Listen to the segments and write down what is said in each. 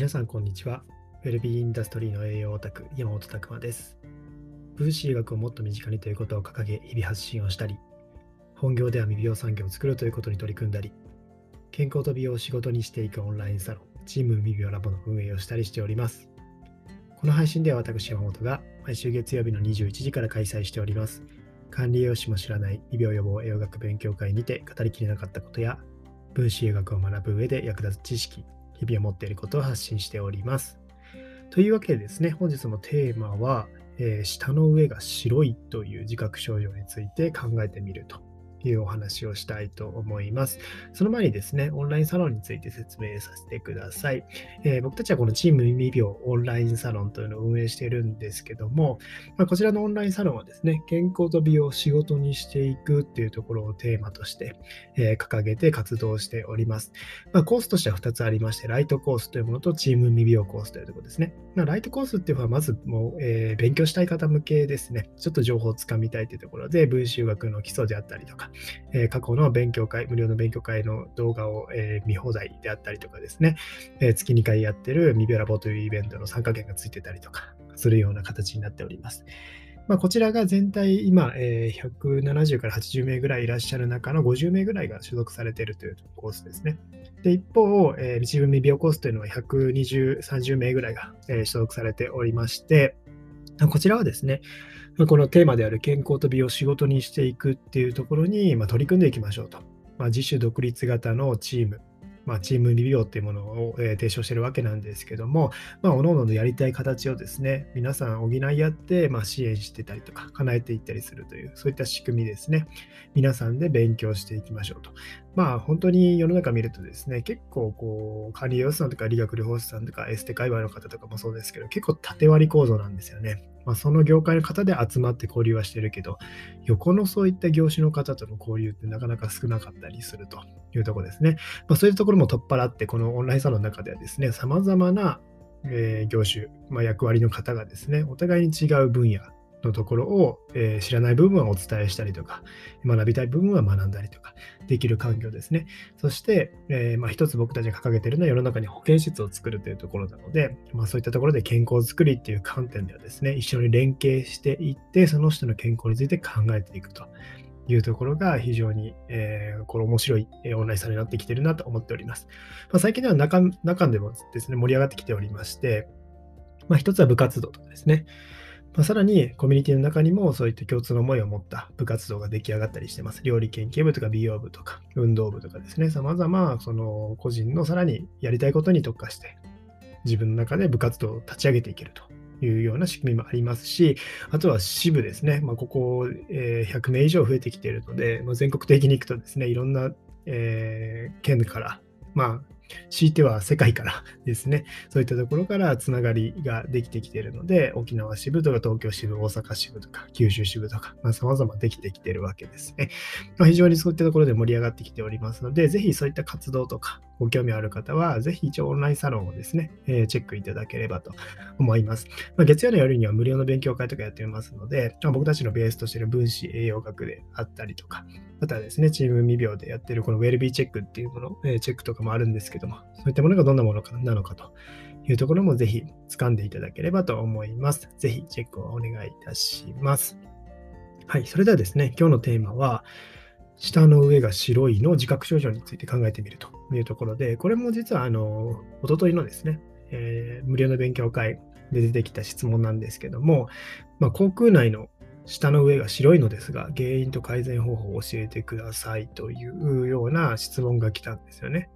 皆さん、こんにちは。ウェルビーインダストリーの栄養オタク、山本拓馬です。分子医学をもっと身近にということを掲げ、日々発信をしたり、本業では未病産業を作るということに取り組んだり、健康と美容を仕事にしていくオンラインサロン、チーム未病ラボの運営をしたりしております。この配信では私、山本が毎週月曜日の21時から開催しております。管理栄養士も知らない未病予防栄養学勉強会にて語りきれなかったことや、分子医学を学ぶ上で役立つ知識、日々を持っていることを発信しております。というわけでですね、本日のテーマは、えー、舌の上が白いという自覚症状について考えてみるというお話をしたいと思います。その前にですね、オンラインサロンについて説明させてください。えー、僕たちはこのチーム耳病オンラインサロンというのを運営しているんですけども、まあ、こちらのオンラインサロンはですね、健康と美容を仕事にしていくっていうところをテーマとして、えー、掲げて活動しております。まあ、コースとしては2つありまして、ライトコースというものとチーム耳病コースというところですね。まあ、ライトコースっていうのはまずもう、えー、勉強したい方向けですね。ちょっと情報をつかみたいというところで、文集学の基礎であったりとか、え過去の勉強会、無料の勉強会の動画を、えー、見放題であったりとかですね、え、月2回やってるミビラボというイベントの参加券がついてたりとかするような形になっております。まあ、こちらが全体今、えー、170から80名ぐらいいらっしゃる中の50名ぐらいが所属されているというコースですね。で一方、えー、道分未病コースというのは120、30名ぐらいが、えー、所属されておりまして、こちらはですね、まこのテーマである健康と美を仕事にしていくっていうところに、ま取り組んでいきましょうと。まあ、自主独立型のチーム、まあ、チームリビオっていうものを、え、提唱してるわけなんですけども、まあ、各々のやりたい形をですね、皆さん補い合って、ま、支援してたりとか、叶えていったりするという、そういった仕組みですね。皆さんで勉強していきましょうと。まあ、本当に世の中見るとですね、結構こう、管理栄養士さんとか理学療法士さんとかエステ界隈の方とかもそうですけど、結構縦割り構造なんですよね。まあ、その業界の方で集まって交流はしてるけど、横のそういった業種の方との交流ってなかなか少なかったりするというところですね。まあ、そういうところも取っ払って、このオンラインサロンの中ではですね、様々な、えー、業種、まあ、役割の方がですね、お互いに違う分野のところを、えー、知らない部分はお伝えしたりとか、学びたい部分は学んだりとか、できる環境ですね。そして、えー、まあ、一つ僕たちが掲げているのは世の中に保健室を作るというところなので、まあ、そういったところで健康づくりっていう観点ではですね、一緒に連携していって、その人の健康について考えていくと。いうところが非常に、えー、これ面白いオンラインサロンになってきているなと思っております。まあ、最近では中中でもですね、盛り上がってきておりまして、まあ、一つは部活動とかですね。まあ、さらにコミュニティの中にもそういった共通の思いを持った部活動が出来上がったりしてます。料理研究部とか美容部とか運動部とかですね、様々その個人のさらにやりたいことに特化して自分の中で部活動を立ち上げていけると。いうような仕組みもありますし、あとは支部ですね、まあ、ここ、え100名以上増えてきているので、まあ、全国的に行くとですね、いろんな、えー、県から、まあ、強いては世界からですね、そういったところからつながりができてきているので、沖縄支部とか東京支部、大阪支部とか九州支部とか、まあ、様々できてきているわけですね。ま、非常にそういったところで盛り上がってきておりますので、ぜひそういった活動とか、ご興味ある方は、ぜひ一応オンラインサロンをですね、えー、チェックいただければと思います。まあ、月曜の夜には無料の勉強会とかやってますので、まあ、僕たちのベースとしている分子栄養学であったりとか、あとはですね、チーム未病でやってるこのウェルビーチェックっていうもの、えー、チェックとかもあるんですけども、そういったものがどんなものかなのかというところもぜひ掴んでいただければと思います。ぜひチェックをお願いいたします。はい、それではですね、今日のテーマは、下の上が白いの自覚症状について考えてみるというところで、これも実はあの、おとといのですね、えー、無料の勉強会で出てきた質問なんですけども、まあ、口腔内の下の上が白いのですが、原因と改善方法を教えてくださいというような質問が来たんですよね。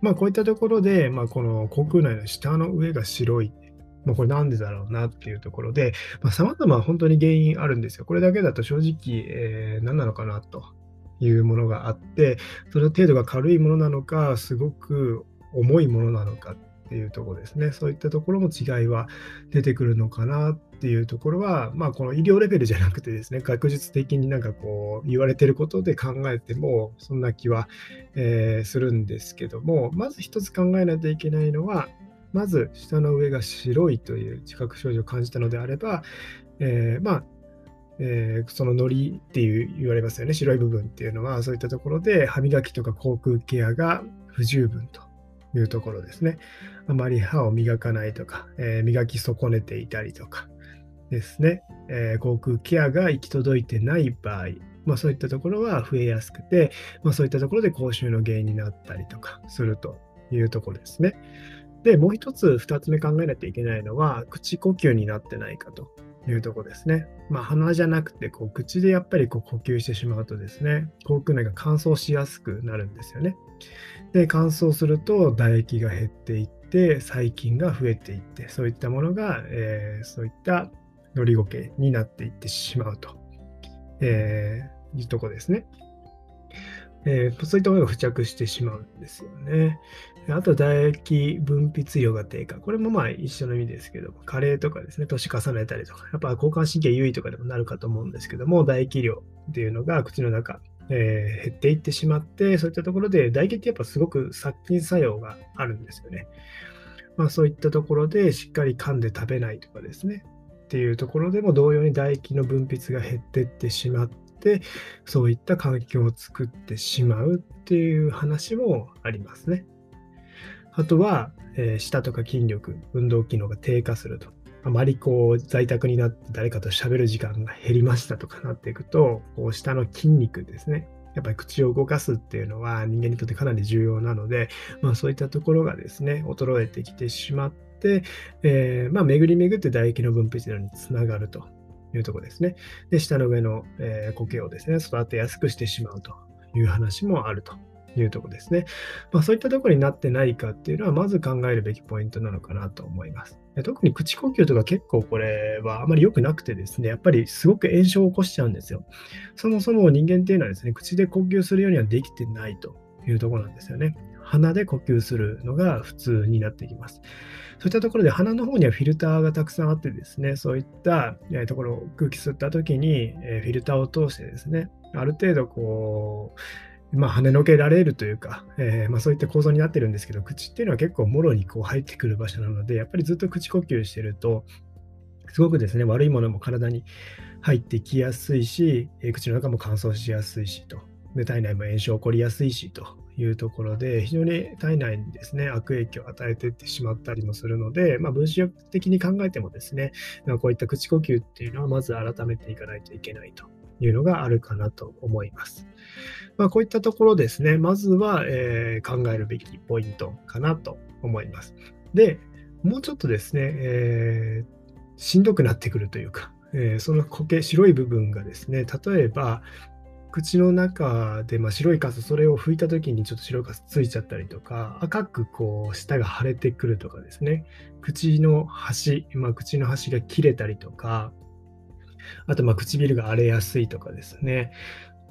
まあ、こういったところで、まあ、この口腔内の下の上が白い。まあ、これなんでだろうなっていうところで、まあ、様々本当に原因あるんですよ。これだけだと正直、えー、何なのかなというものがあって、その程度が軽いものなのか、すごく重いものなのかっていうとこですね。そういったところも違いは出てくるのかなっていうところは、まあ、この医療レベルじゃなくてですね、学術的になんかこう言われてることで考えても、そんな気は、えー、するんですけども、まず一つ考えないといけないのは、まず下の上が白いという自覚症状を感じたのであれば、えー、まあえー、そのノリっていう言われますよね、白い部分っていうのは、そういったところで歯磨きとか口腔ケアが不十分というところですね。あまり歯を磨かないとか、えー、磨き損ねていたりとかですね、えー、口腔ケアが行き届いてない場合、まあ、そういったところは増えやすくて、まあ、そういったところで口臭の原因になったりとかするというところですね。で、もう一つ、二つ目考えないといけないのは、口呼吸になってないかというとこですね。まあ、鼻じゃなくて、こう口でやっぱりこう呼吸してしまうとですね、口腔内が乾燥しやすくなるんですよね。で、乾燥すると唾液が減っていって、細菌が増えていって、そういったものが、えー、そういったのりごけになっていってしまうと、えー、いうとこですね。えー、そういったものが付着してしまうんですよね。あと、唾液分泌量が低下。これもまあ一緒の意味ですけど、加齢とかですね、年重ねたりとか、やっぱ交感神経優位とかでもなるかと思うんですけども、唾液量っていうのが口の中、えー、減っていってしまって、そういったところで唾液ってやっぱすごく殺菌作用があるんですよね。まあそういったところでしっかり噛んで食べないとかですね、っていうところでも同様に唾液の分泌が減っていってしまって、そういった環境を作ってしまうっていう話もありますね。あとは、えー、舌とか筋力、運動機能が低下すると。あまりこう在宅になって誰かと喋る時間が減りましたとかなっていくと、こう下の筋肉ですね。やっぱり口を動かすっていうのは人間にとってかなり重要なので、まあ、そういったところがですね、衰えてきてしまって、えー、まあ、巡り巡って唾液の分泌量につながるというところですね。で、下の上の、えー、苔をですね、育てやすくしてしまうという話もあるというとこですね。まあ、そういったところになってないかっていうのは、まず考えるべきポイントなのかなと思います。特に口呼吸とか結構これはあまり良くなくてですね、やっぱりすごく炎症を起こしちゃうんですよ。そもそも人間っていうのはですね、口で呼吸するようにはできてないというところなんですよね。鼻で呼吸するのが普通になってきます。そういったところで鼻の方にはフィルターがたくさんあってですね、そういったところを空気吸った時にフィルターを通してですね、ある程度こう、まあ、跳ねのけられるというか、えー、まあ、そういった構造になってるんですけど、口っていうのは結構もろにこう入ってくる場所なので、やっぱりずっと口呼吸してると、すごくですね、悪いものも体に入ってきやすいし、えー、口の中も乾燥しやすいしと、で体内も炎症起こりやすいしというところで、非常に体内にですね、悪影響を与えていってしまったりもするので、まあ、分子学的に考えてもですね、こういった口呼吸っていうのはまず改めていかないといけないと。いうのがあるかなと思います。まあ、こういったところですね、まずは、えー、考えるべきポイントかなと思います。で、もうちょっとですね、えー、しんどくなってくるというか、えー、その苔、白い部分がですね、例えば、口の中で、まあ、白いカス、それを拭いた時にちょっと白いカスついちゃったりとか、赤くこう舌が腫れてくるとかですね、口の端、まあ、口の端が切れたりとか、あとまあ唇が荒れやすいとかですね、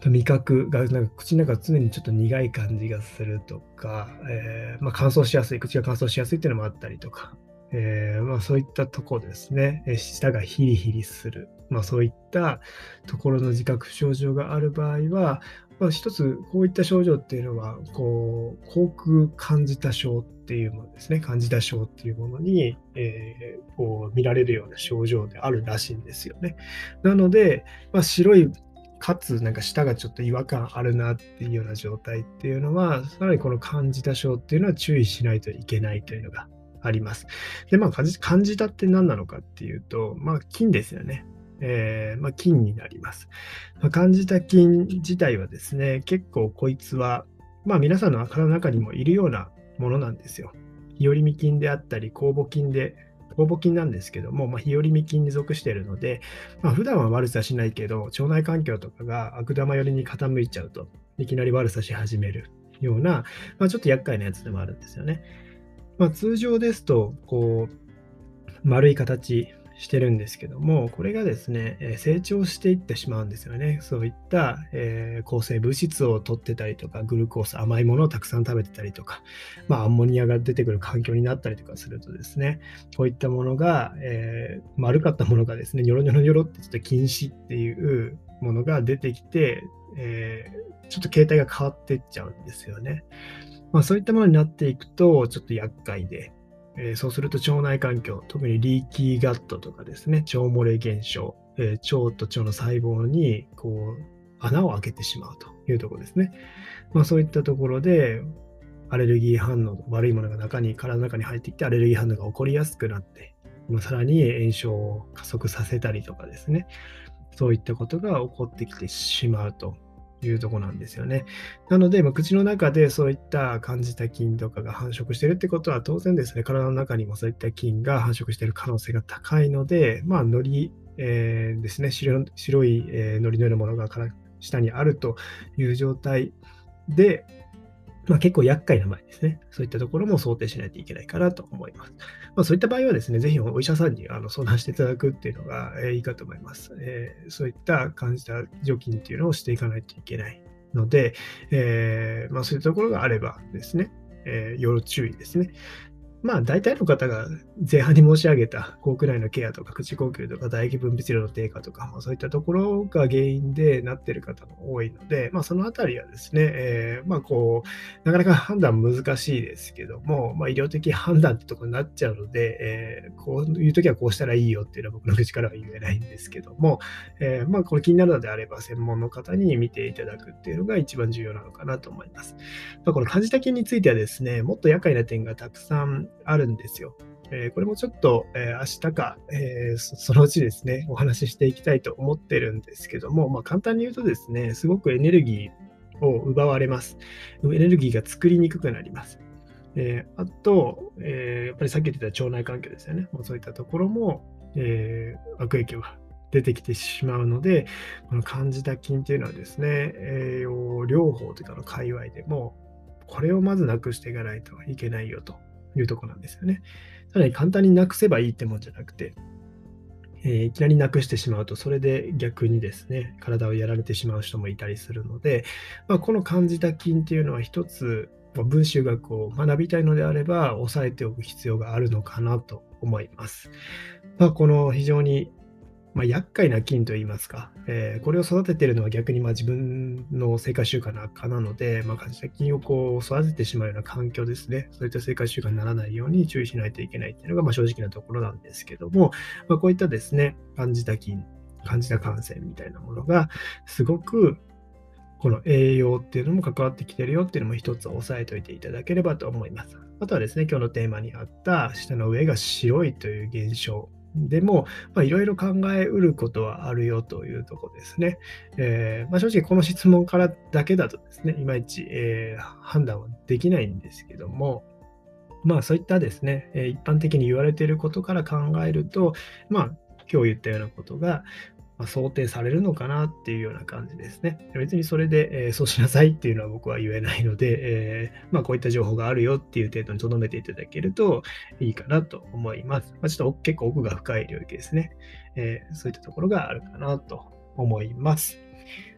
味覚がなんか口の中常にちょっと苦い感じがするとか、えー、まあ、乾燥しやすい、口が乾燥しやすいっていうのもあったりとか、えー、まあ、そういったとこですね、舌がヒリヒリする、まあ、そういったところの自覚症状がある場合は、まあ、一つこういった症状っていうのは、こう、口腔感じた症っていうものですね、感じた症っていうものに、えー、こう見られるような症状であるらしいんですよね。なので、まあ、白いかつなんか舌がちょっと違和感あるなっていうような状態っていうのは、さらにこの感じた症っていうのは注意しないといけないというのがあります。で、まあ感じたって何なのかっていうと、まあ菌ですよね。えー、まあ、菌になります。まあ、感じた菌自体はですね、結構こいつは、まあ皆さんの体の中にもいるようなものなんですよ。日和見菌であったり、酵母菌で酵母菌なんですけども、まあ、日和見菌に属しているので、まあ、普段は悪さしないけど、腸内環境とかが悪玉寄りに傾いちゃうと、いきなり悪さし始めるような、まあ、ちょっと厄介なやつでもあるんですよね。まあ、通常ですと、こう、丸い形してるんですけども、これがですね、え成長していってしまうんですよね。そういった、え抗生物質を取ってたりとか、グルコース、甘いものをたくさん食べてたりとか、まあ、アンモニアが出てくる環境になったりとかするとですね、こういったものが、えー、丸かったものがですね、ニョロニョロニョロってちょっと禁止っていうものが出てきて、えー、ちょっと形態が変わっていっちゃうんですよね。まあ、そういったものになっていくと、ちょっと厄介で、えー、そうすると腸内環境、特にリーキーガットとかですね、腸漏れ現象、えー、腸と腸の細胞にこう穴を開けてしまうというところですね。まあ、そういったところで、アレルギー反応、悪いものが中に、体の中に入ってきて、アレルギー反応が起こりやすくなって、さらに炎症を加速させたりとかですね、そういったことが起こってきてしまうというとこなんですよね。なので、まあ、口の中でそういった感じた菌とかが繁殖してるってことは、当然ですね、体の中にもそういった菌が繁殖してる可能性が高いので、まあ、のり、えー、ですね、白白い、えー、のりのようなものが下にあるという状態で、まあ、結構厄介な場合ですね。そういったところも想定しないといけないかなと思います。まあ、そういった場合はですね、ぜひお医者さんにあの相談していただくっていうのが、えいいかと思います、えー、そういった感じた除菌っていうのをしていかないといけないので、えー、まあ、そういったところがあればですね、え、要注意ですね。まあ、大体の方が前半に申し上げた口腔内のケアとか口呼吸とか唾液分泌量の低下とか、まあ、そういったところが原因でなっている方も多いので、まあ、そのあたりはですね、えー、まあ、こう、なかなか判断難しいですけども、まあ、医療的判断ってとこになっちゃうので、えー、こういう時はこうしたらいいよっていうのは僕の口からは言えないんですけども、えー、まあ、これ気になるのであれば、専門の方に見ていただくっていうのが一番重要なのかなと思います。まあ、この感じた菌についてはですね、もっと厄介な点がたくさんあるんですよ。えー、これもちょっと、えー、明日か、えー、そのうちですね、お話ししていきたいと思ってるんですけども、まあ、簡単に言うとですね、すごくエネルギーを奪われます。エネルギーが作りにくくなります。えあと、えやっぱりさっき言ってた腸内環境ですよね。もうそういったところも、え悪影響が出てきてしまうので、この感じた菌っていうのはですね、栄養療法というかの界隈でも、これをまずなくしていかないといけないよというとこなんですよね。ただ簡単になくせばいいってもんじゃなくて、えー、いきなりなくしてしまうと、それで逆にですね、体をやられてしまう人もいたりするので、まあ、この感じた菌っていうのは一つ、文集学を学びたいのであれば、押さえておく必要があるのかなと思います。まあ、この非常にまあ、厄介な菌といいますか、えー、これを育てているのは逆にまあ自分の生活習慣の悪化なので、まあ、感じた菌をこう育ててしまうような環境ですね、そういった生活習慣にならないように注意しないといけないっていうのがまあ正直なところなんですけども、まあ、こういったですね、感じた菌、感じた感染みたいなものが、すごくこの栄養っていうのも関わってきてるよっていうのも一つ押さえておいていただければと思います。あとはですね、今日のテーマにあった下の上が白いという現象。でも、いろいろ考えうることはあるよというところですね。えー、まあ、正直この質問からだけだとですね、いまいち、えー、判断はできないんですけども、まあそういったですね、一般的に言われていることから考えると、まあ今日言ったようなことが、想定されるのかなっていうような感じですね。別にそれで、えー、そうしなさいっていうのは僕は言えないので、えー、まあ、こういった情報があるよっていう程度に留めていただけるといいかなと思います。まあ、ちょっと結構奥が深い領域ですね、えー、そういったところがあるかなと思います。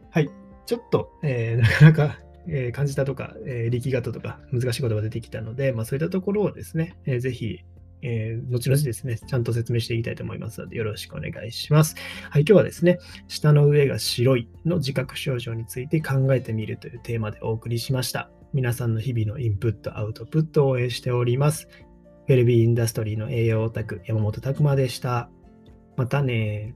はい。ちょっと、えなかなかえ感じたとか、え力学とか難しいことが出てきたので、まあ、そういったところをですね、えー、ぜひ、えー、後々ですね、ちゃんと説明していきたいと思いますので、よろしくお願いします。はい、今日はですね、下の上が白いの自覚症状について考えてみるというテーマでお送りしました。皆さんの日々のインプット、アウトプットを応援しております。ウェルビーインダストリーの栄養オタク、山本拓馬でした。またね